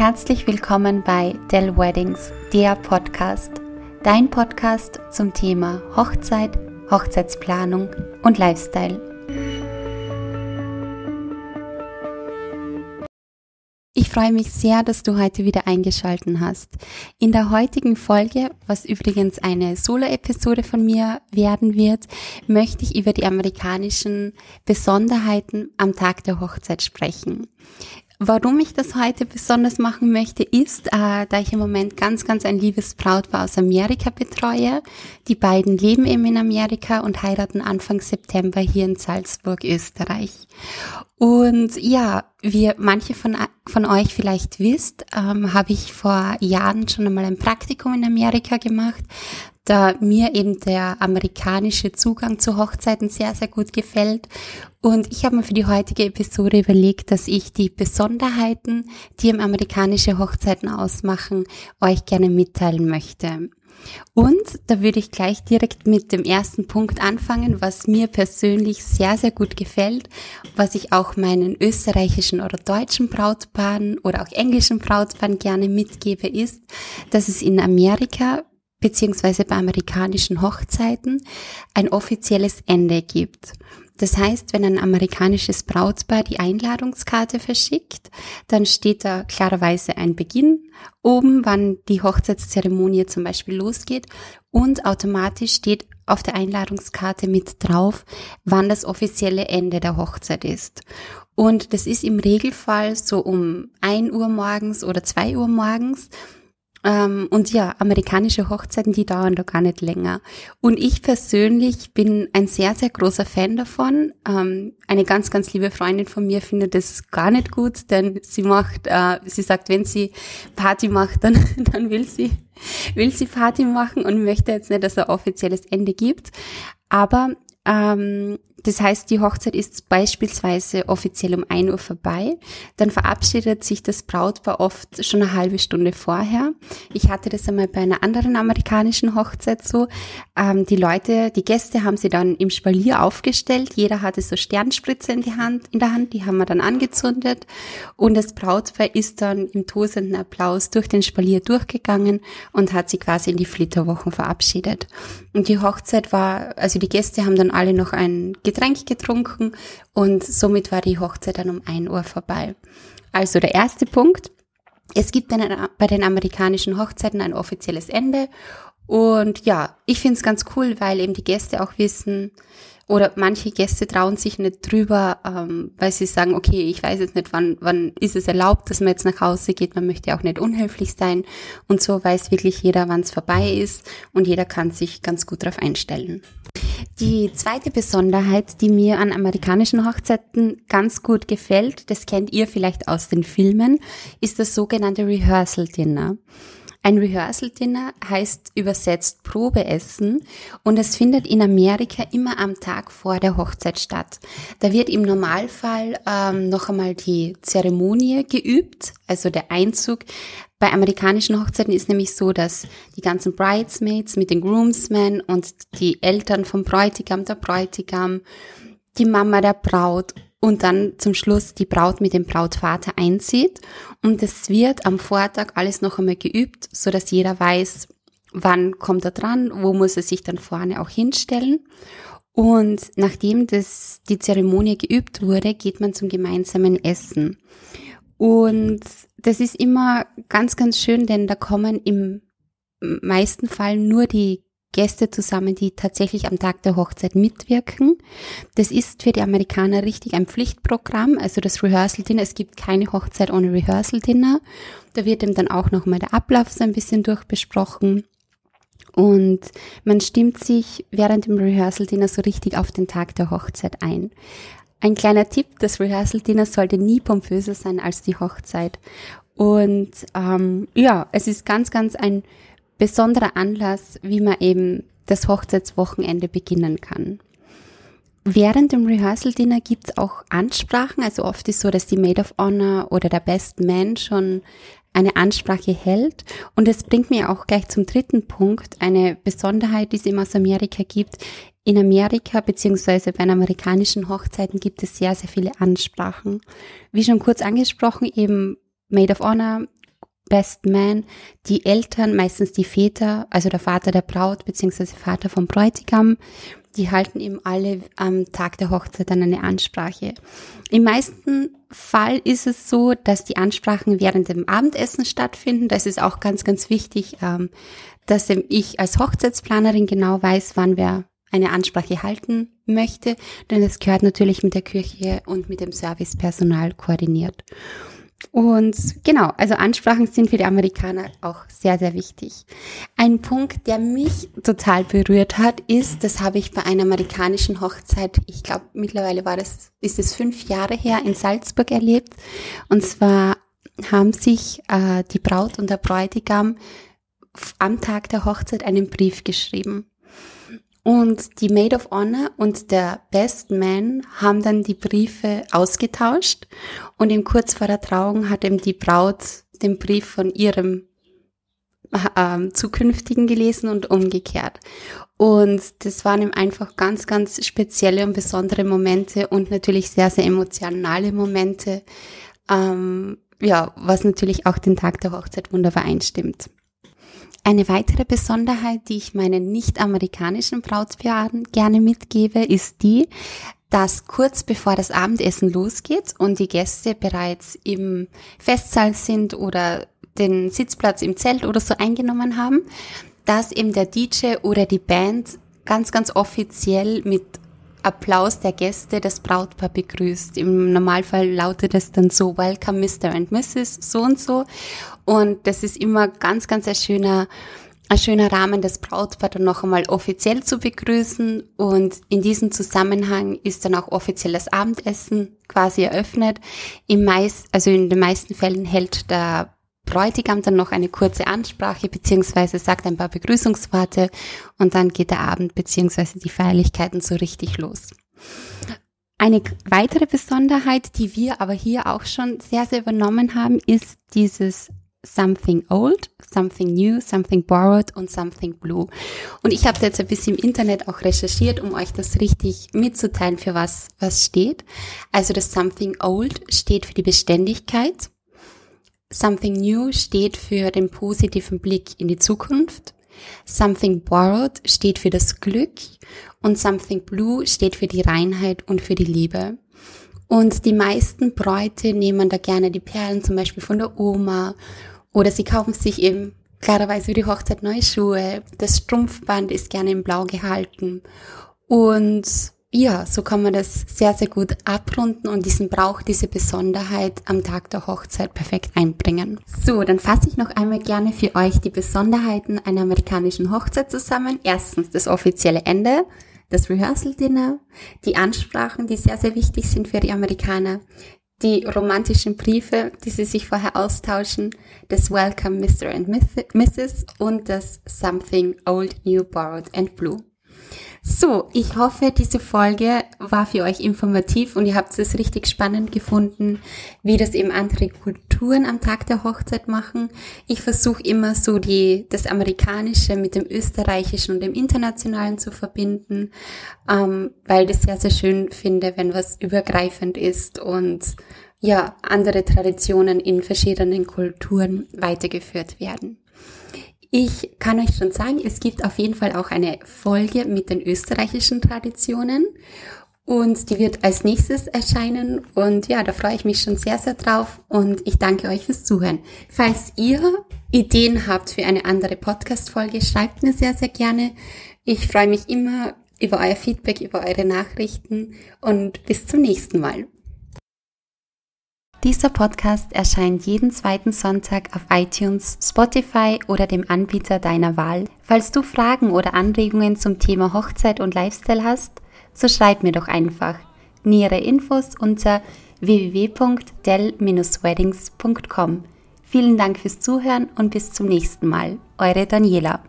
Herzlich willkommen bei Dell Weddings, der Podcast. Dein Podcast zum Thema Hochzeit, Hochzeitsplanung und Lifestyle. Ich freue mich sehr, dass du heute wieder eingeschalten hast. In der heutigen Folge, was übrigens eine Solo-Episode von mir werden wird, möchte ich über die amerikanischen Besonderheiten am Tag der Hochzeit sprechen. Warum ich das heute besonders machen möchte, ist, äh, da ich im Moment ganz, ganz ein liebes Brautpaar aus Amerika betreue. Die beiden leben eben in Amerika und heiraten Anfang September hier in Salzburg, Österreich. Und ja, wie manche von, von euch vielleicht wisst, ähm, habe ich vor Jahren schon einmal ein Praktikum in Amerika gemacht, da mir eben der amerikanische Zugang zu Hochzeiten sehr, sehr gut gefällt. Und ich habe mir für die heutige Episode überlegt, dass ich die Besonderheiten, die im amerikanische Hochzeiten ausmachen, euch gerne mitteilen möchte. Und da würde ich gleich direkt mit dem ersten Punkt anfangen, was mir persönlich sehr, sehr gut gefällt, was ich auch meinen österreichischen oder deutschen Brautpaaren oder auch englischen Brautpaaren gerne mitgebe, ist, dass es in Amerika beziehungsweise bei amerikanischen Hochzeiten ein offizielles Ende gibt. Das heißt, wenn ein amerikanisches Brautpaar die Einladungskarte verschickt, dann steht da klarerweise ein Beginn oben, wann die Hochzeitszeremonie zum Beispiel losgeht und automatisch steht auf der Einladungskarte mit drauf, wann das offizielle Ende der Hochzeit ist. Und das ist im Regelfall so um ein Uhr morgens oder zwei Uhr morgens. Ähm, und ja, amerikanische Hochzeiten, die dauern doch gar nicht länger. Und ich persönlich bin ein sehr, sehr großer Fan davon. Ähm, eine ganz, ganz liebe Freundin von mir findet es gar nicht gut, denn sie macht, äh, sie sagt, wenn sie Party macht, dann, dann will sie, will sie Party machen und möchte jetzt nicht, dass er offizielles Ende gibt. Aber ähm, das heißt, die Hochzeit ist beispielsweise offiziell um ein Uhr vorbei. Dann verabschiedet sich das Brautpaar oft schon eine halbe Stunde vorher. Ich hatte das einmal bei einer anderen amerikanischen Hochzeit so. Ähm, die Leute, die Gäste haben sie dann im Spalier aufgestellt. Jeder hatte so Sternspritze in, die Hand, in der Hand. Die haben wir dann angezündet. Und das Brautpaar ist dann im tosenden Applaus durch den Spalier durchgegangen und hat sie quasi in die Flitterwochen verabschiedet. Und die Hochzeit war, also die Gäste haben dann alle noch ein Getränk getrunken und somit war die Hochzeit dann um ein Uhr vorbei. Also der erste Punkt. Es gibt bei den amerikanischen Hochzeiten ein offizielles Ende und ja, ich finde es ganz cool, weil eben die Gäste auch wissen, oder manche Gäste trauen sich nicht drüber, ähm, weil sie sagen, okay, ich weiß jetzt nicht, wann, wann ist es erlaubt, dass man jetzt nach Hause geht. Man möchte auch nicht unhöflich sein. Und so weiß wirklich jeder, wann es vorbei ist. Und jeder kann sich ganz gut darauf einstellen. Die zweite Besonderheit, die mir an amerikanischen Hochzeiten ganz gut gefällt, das kennt ihr vielleicht aus den Filmen, ist das sogenannte Rehearsal Dinner. Ein Rehearsal Dinner heißt übersetzt Probeessen und es findet in Amerika immer am Tag vor der Hochzeit statt. Da wird im Normalfall ähm, noch einmal die Zeremonie geübt, also der Einzug. Bei amerikanischen Hochzeiten ist nämlich so, dass die ganzen Bridesmaids mit den Groomsmen und die Eltern vom Bräutigam, der Bräutigam, die Mama der Braut und dann zum Schluss die Braut mit dem Brautvater einzieht. Und es wird am Vortag alles noch einmal geübt, so dass jeder weiß, wann kommt er dran, wo muss er sich dann vorne auch hinstellen. Und nachdem das, die Zeremonie geübt wurde, geht man zum gemeinsamen Essen. Und das ist immer ganz, ganz schön, denn da kommen im meisten Fall nur die Gäste zusammen, die tatsächlich am Tag der Hochzeit mitwirken. Das ist für die Amerikaner richtig ein Pflichtprogramm, also das Rehearsal Dinner. Es gibt keine Hochzeit ohne Rehearsal Dinner. Da wird eben dann auch nochmal der Ablauf so ein bisschen durchbesprochen. Und man stimmt sich während dem Rehearsal Dinner so richtig auf den Tag der Hochzeit ein. Ein kleiner Tipp, das Rehearsal Dinner sollte nie pompöser sein als die Hochzeit. Und ähm, ja, es ist ganz, ganz ein besonderer Anlass, wie man eben das Hochzeitswochenende beginnen kann. Während dem Rehearsal Dinner gibt's auch Ansprachen. Also oft ist so, dass die Maid of Honor oder der Best Man schon eine Ansprache hält. Und es bringt mir auch gleich zum dritten Punkt, eine Besonderheit, die es immer aus Amerika gibt. In Amerika beziehungsweise bei den amerikanischen Hochzeiten gibt es sehr, sehr viele Ansprachen. Wie schon kurz angesprochen, eben Maid of Honor Best Man, die Eltern, meistens die Väter, also der Vater der Braut beziehungsweise Vater vom Bräutigam, die halten eben alle am Tag der Hochzeit dann eine Ansprache. Im meisten Fall ist es so, dass die Ansprachen während dem Abendessen stattfinden. Das ist auch ganz, ganz wichtig, ähm, dass ich als Hochzeitsplanerin genau weiß, wann wer eine Ansprache halten möchte, denn es gehört natürlich mit der Kirche und mit dem Servicepersonal koordiniert. Und genau, also Ansprachen sind für die Amerikaner auch sehr, sehr wichtig. Ein Punkt, der mich total berührt hat, ist, das habe ich bei einer amerikanischen Hochzeit, ich glaube mittlerweile war das, ist es fünf Jahre her, in Salzburg erlebt. Und zwar haben sich äh, die Braut und der Bräutigam am Tag der Hochzeit einen Brief geschrieben. Und die Maid of Honor und der Best Man haben dann die Briefe ausgetauscht und eben kurz vor der Trauung hat eben die Braut den Brief von ihrem äh, zukünftigen gelesen und umgekehrt. Und das waren eben einfach ganz, ganz spezielle und besondere Momente und natürlich sehr, sehr emotionale Momente, ähm, ja, was natürlich auch den Tag der Hochzeit wunderbar einstimmt. Eine weitere Besonderheit, die ich meinen nicht-amerikanischen Brautpaaren gerne mitgebe, ist die, dass kurz bevor das Abendessen losgeht und die Gäste bereits im Festsaal sind oder den Sitzplatz im Zelt oder so eingenommen haben, dass eben der DJ oder die Band ganz, ganz offiziell mit Applaus der Gäste das Brautpaar begrüßt. Im Normalfall lautet es dann so, Welcome Mr. and Mrs. so und so. Und das ist immer ganz, ganz ein schöner, ein schöner Rahmen, das Brautpaar dann noch einmal offiziell zu begrüßen. Und in diesem Zusammenhang ist dann auch offiziell das Abendessen quasi eröffnet. Im meist, also in den meisten Fällen hält der Bräutigam dann noch eine kurze Ansprache beziehungsweise sagt ein paar Begrüßungsworte und dann geht der Abend beziehungsweise die Feierlichkeiten so richtig los. Eine weitere Besonderheit, die wir aber hier auch schon sehr, sehr übernommen haben, ist dieses Something Old, Something New, Something Borrowed und Something Blue. Und ich habe jetzt ein bisschen im Internet auch recherchiert, um euch das richtig mitzuteilen, für was was steht. Also das Something Old steht für die Beständigkeit. Something New steht für den positiven Blick in die Zukunft. Something Borrowed steht für das Glück und Something Blue steht für die Reinheit und für die Liebe. Und die meisten Bräute nehmen da gerne die Perlen zum Beispiel von der Oma oder sie kaufen sich eben klarerweise für die Hochzeit neue Schuhe. Das Strumpfband ist gerne in Blau gehalten und ja, so kann man das sehr, sehr gut abrunden und diesen Brauch, diese Besonderheit am Tag der Hochzeit perfekt einbringen. So, dann fasse ich noch einmal gerne für euch die Besonderheiten einer amerikanischen Hochzeit zusammen. Erstens das offizielle Ende, das Rehearsal Dinner, die Ansprachen, die sehr, sehr wichtig sind für die Amerikaner, die romantischen Briefe, die sie sich vorher austauschen, das Welcome Mr. and Mrs. und das Something Old, New, Borrowed and Blue. So, ich hoffe, diese Folge war für euch informativ und ihr habt es richtig spannend gefunden, wie das eben andere Kulturen am Tag der Hochzeit machen. Ich versuche immer so die, das Amerikanische mit dem Österreichischen und dem Internationalen zu verbinden, ähm, weil ich das sehr, sehr schön finde, wenn was übergreifend ist und ja, andere Traditionen in verschiedenen Kulturen weitergeführt werden. Ich kann euch schon sagen, es gibt auf jeden Fall auch eine Folge mit den österreichischen Traditionen und die wird als nächstes erscheinen und ja, da freue ich mich schon sehr, sehr drauf und ich danke euch fürs Zuhören. Falls ihr Ideen habt für eine andere Podcast-Folge, schreibt mir sehr, sehr gerne. Ich freue mich immer über euer Feedback, über eure Nachrichten und bis zum nächsten Mal. Dieser Podcast erscheint jeden zweiten Sonntag auf iTunes, Spotify oder dem Anbieter deiner Wahl. Falls du Fragen oder Anregungen zum Thema Hochzeit und Lifestyle hast, so schreib mir doch einfach. Nähere Infos unter www.del-weddings.com. Vielen Dank fürs Zuhören und bis zum nächsten Mal. Eure Daniela.